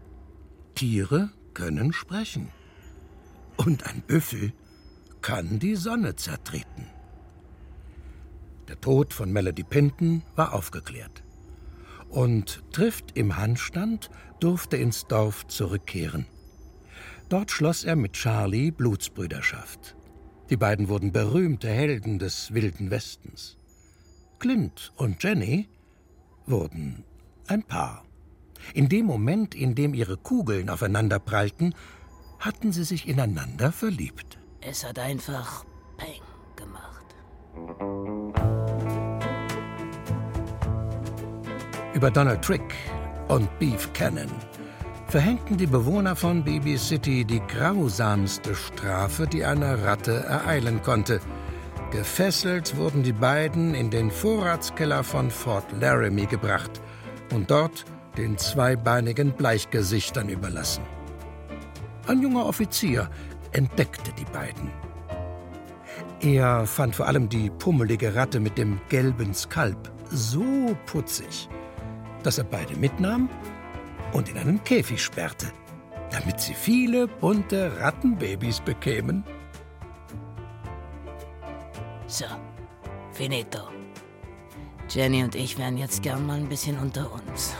Tiere können sprechen. Und ein Büffel kann die Sonne zertreten. Der Tod von Melody Pinton war aufgeklärt. Und Trift im Handstand durfte ins Dorf zurückkehren. Dort schloss er mit Charlie Blutsbrüderschaft. Die beiden wurden berühmte Helden des wilden Westens. Clint und Jenny wurden ein Paar. In dem Moment, in dem ihre Kugeln aufeinander prallten, hatten sie sich ineinander verliebt. Es hat einfach Peng gemacht. Über Donald Trick und Beef Cannon verhängten die Bewohner von Baby City die grausamste Strafe, die eine Ratte ereilen konnte. Gefesselt wurden die beiden in den Vorratskeller von Fort Laramie gebracht und dort den zweibeinigen Bleichgesichtern überlassen. Ein junger Offizier entdeckte die beiden. Er fand vor allem die pummelige Ratte mit dem gelben Skalp so putzig, dass er beide mitnahm und in einen Käfig sperrte, damit sie viele bunte Rattenbabys bekämen. So, finito. Jenny und ich wären jetzt gern mal ein bisschen unter uns.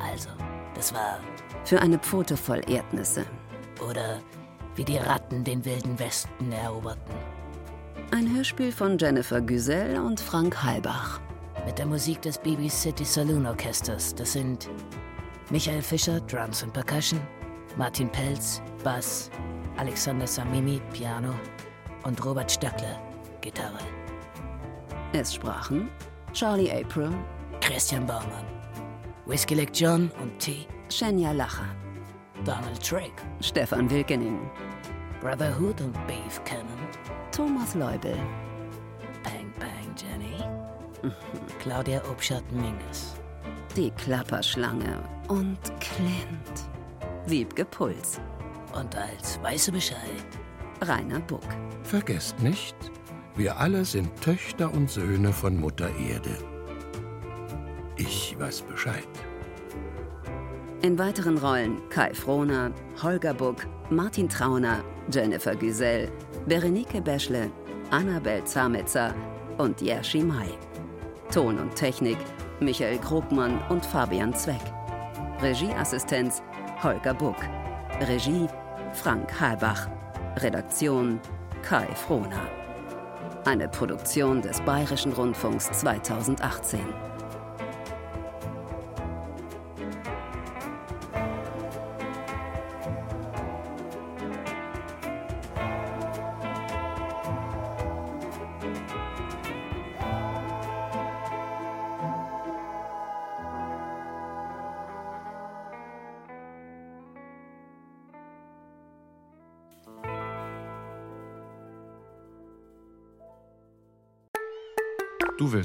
Also, das war. Für eine Pfote voll Erdnüsse. Oder wie die Ratten den wilden Westen eroberten. Ein Hörspiel von Jennifer Güsel und Frank Halbach. Mit der Musik des BB City Saloon Orchesters. Das sind Michael Fischer, Drums und Percussion, Martin Pelz, Bass, Alexander Samimi, Piano und Robert Stöckler, Gitarre. Es sprachen Charlie April, Christian Baumann, Whiskey Lake John und T. Shenya Lacher, Donald Trick, Stefan Wilkening, Brotherhood und Beef Cannon, Thomas Leubel, Bang Bang Jenny, Claudia Obschat-Minges, die Klapperschlange und Clint, Wiebke Puls. Und als weiße Bescheid. Rainer Buck. Vergesst nicht, wir alle sind Töchter und Söhne von Mutter Erde. Ich weiß Bescheid. In weiteren Rollen Kai Frohner, Holger Buck, Martin Trauner, Jennifer Güsel, Berenike Beschle, Annabel Zametzer und Jerzy Mai. Ton und Technik Michael Krogmann und Fabian Zweck. Regieassistenz Holger Buck. Regie Frank Halbach. Redaktion Kai Frohner. Eine Produktion des Bayerischen Rundfunks 2018.